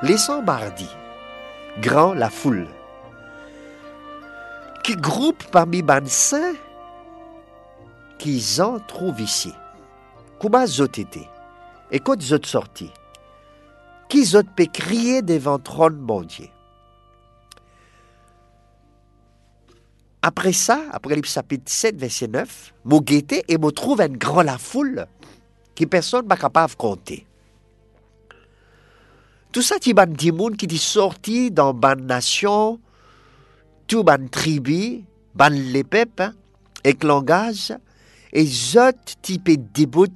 Laissons mardi, grand la foule, qui groupe parmi ban saints qu'ils en trouvent ici. Comment zot été? Et quand zot sorti? Qui zot peut crier devant trône bon Dieu? Après ça, Apocalypse chapitre 7, verset 9, m'a guetté et me trouve une grande la foule qui personne n'est capable de compter. Tout ça, c'est ban dimoun qui est sorti dans ban nation, tout ban tribu, ban les peuples, hein, avec langage, et zot type début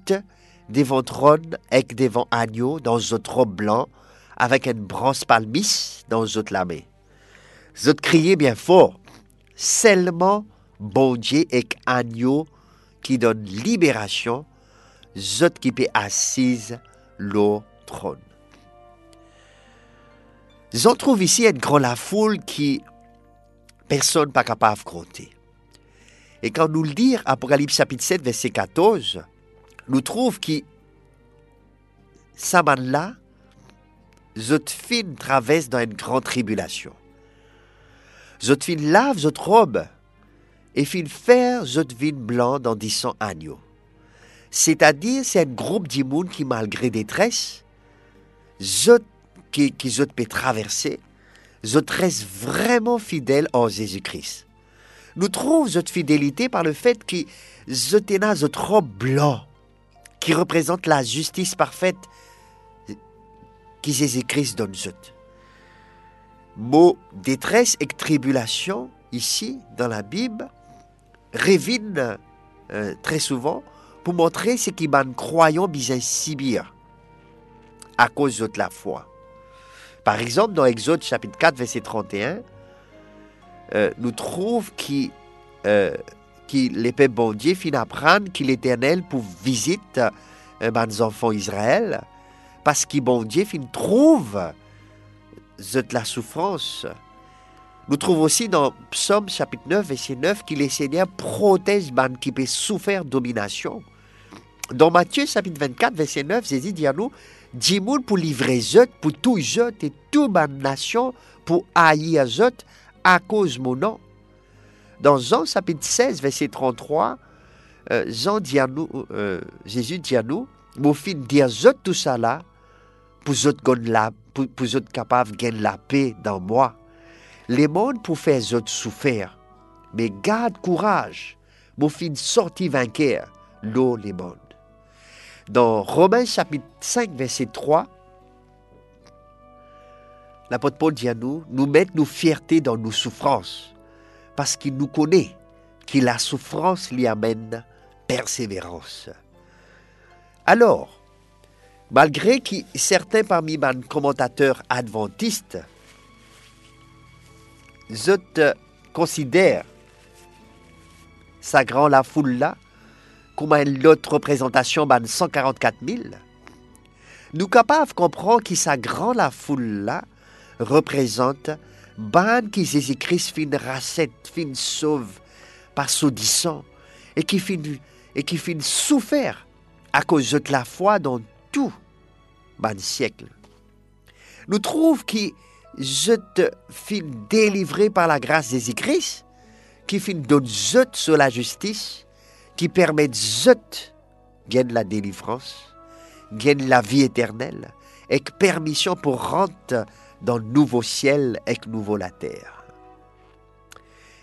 devant trône avec devant agneau dans zot robe blanc, avec une branche palmis dans zot la main. Zot criait bien fort, seulement bon Dieu et agneau qui donne libération, zot qui peut assise le trône. J'en trouve ici une grande foule qui personne pas capable de compter. Et quand nous le dire, Apocalypse chapitre 7, verset 14, nous trouve que ça là, zot fin traverse dans une grande tribulation. Zot fin lave zot robe et fin faire zot vin blanc dans dix agneaux. C'est-à-dire, c'est un groupe d'immunes qui, malgré détresse, qui, qui peut traverser, zot reste vraiment fidèle en Jésus-Christ. Nous trouvons cette fidélité par le fait que zot ena zot robe blanc, qui représente la justice parfaite que Jésus-Christ donne. Mot détresse et tribulation, ici, dans la Bible, révine euh, très souvent pour montrer ce qui ban croyant bien à cause de la foi. Par exemple, dans Exode chapitre 4, verset 31, euh, nous trouve qui euh, qui l'épée bon Dieu fin apprendre qu'il l'Éternel pour visite euh, mes enfants Israël, parce que bon fin trouve de la souffrance. Nous trouvons aussi dans Psaume chapitre 9, verset 9, que le Seigneur protège ban qui peut souffrir domination. Dans Matthieu chapitre 24, verset 9, Jésus dit à nous, Dimoun pour livrer zot, pour tout zot et toute ma nation pour haïr zot à cause mon nom. Dans Jean chapitre 16, verset 33, euh, Jean dit à nous, euh, Jésus dit à nous, mon fils dire zot tout ça là, pour zot la, pour, pour zot capable gagner la paix dans moi. Les mondes pour faire zot souffrir, mais garde courage, mon fils sorti vainqueur, l'eau les mondes. Dans Romains chapitre 5, verset 3, l'apôtre Paul dit à nous, nous mettre nos fiertés dans nos souffrances, parce qu'il nous connaît, que la souffrance lui amène persévérance. Alors, malgré que certains parmi mes commentateurs adventistes considèrent sa grand la foule là comme une autre représentation ban 144 000, nous capables comprendre que sa grand la foule là représente ban qui Jésus-Christ fin racette, fin sauve par s'audissant et qui fin et qui fin souffert à cause de la foi dans tout ban siècle. Nous trouve que je te fin délivré par la grâce de Jésus-Christ, qui fin donne sur la justice, qui permet de gagner la délivrance, gagner la vie éternelle, et permission pour rentrer dans le nouveau ciel et nouveau la terre.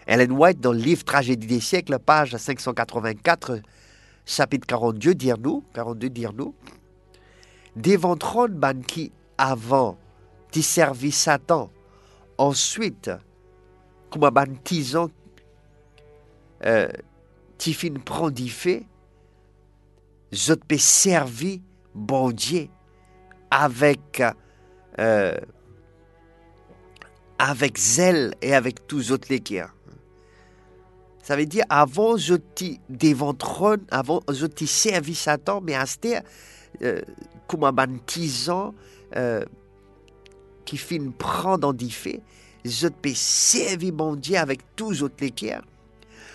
Ellen White, dans le livre Tragédie des siècles, page 584, chapitre 42, dire-nous, 42, dire-nous, devant trône ban qui, avant, t'y servi Satan, ensuite, comme un euh, t'y fin prend d'y fait, je te servi bon Dieu avec euh, avec zèle et avec tous autres cœurs. Ça veut dire, avant, je t'y devant trône, avant, je t'y servi Satan, mais à ce euh, comme un baptisant euh, qui fin prendre en fait, je te servir mon Dieu avec tous autres cœurs.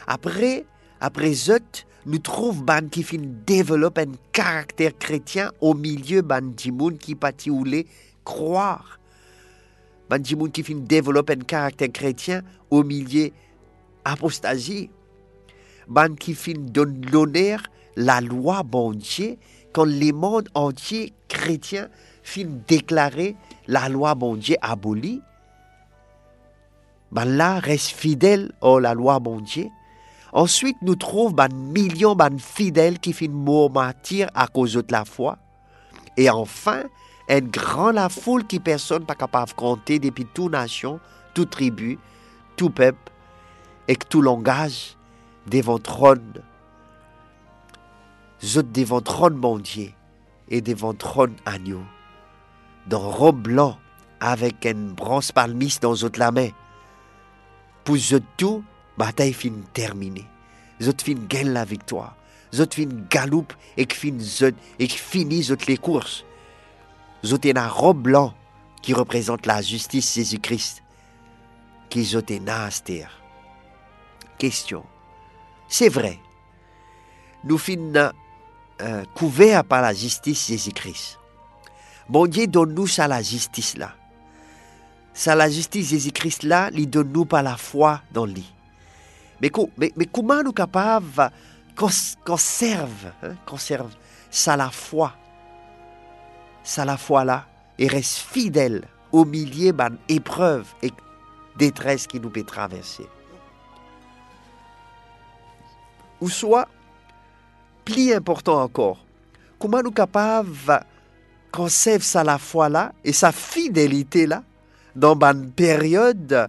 Après, après Zot, nous trouvons ban qui fin développe un caractère chrétien au milieu ban qui pati croire ban qui fin développe un caractère chrétien au milieu apostasie. Ban qui fin donne l'honneur la loi bon quand le monde entier chrétien fin déclarer la loi bon abolie. Ben là reste fidèle à la loi bon. Ensuite, nous trouvons ben millions de fidèles qui fin mort martyr à cause de la foi. Et enfin, une grande foule qui personne pas capable de compter depuis toute nation, toute tribu, tout peuple et tout langage devant trône. Zot devant trône et devant trône agneau. Dans robe blanc avec une bronze palmiste dans zot la main. Pour tout, bataille fin terminée. Zot fin gagne la victoire. Zot fin galoupe et fin zot et finit zot les courses zotena robe blanc qui représente la justice Jésus-Christ, qui zotena aster. Question. C'est vrai. Nous finissons euh, couverts par la justice Jésus-Christ. Bon Dieu donne-nous ça la justice là. Ça la justice Jésus-Christ là, il donne-nous par la foi dans lui. Mais, mais, mais comment nous capables conserve, hein, conserve ça la foi ça la foi là et reste fidèle au milieu d'épreuves et détresse qui nous peut traverser. Ou soit, plus important encore, comment nous capables conserver ça la foi là et sa fidélité là dans une période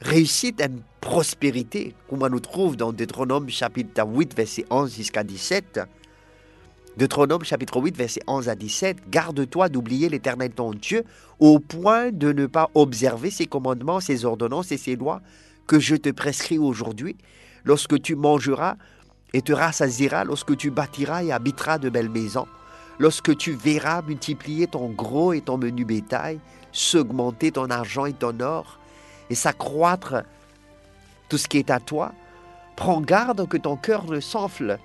réussite et prospérité, comme on nous trouve dans Deutéronome chapitre 8, verset 11 jusqu'à 17, Deutéronome chapitre 8, verset 11 à 17, Garde-toi d'oublier l'Éternel ton Dieu au point de ne pas observer ses commandements, ses ordonnances et ses lois que je te prescris aujourd'hui, lorsque tu mangeras et te rassasiras, lorsque tu bâtiras et habiteras de belles maisons, lorsque tu verras multiplier ton gros et ton menu bétail, s'augmenter ton argent et ton or, et s'accroître tout ce qui est à toi, prends garde que ton cœur ne s'enfle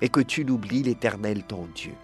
et que tu n'oublies l'Éternel ton Dieu.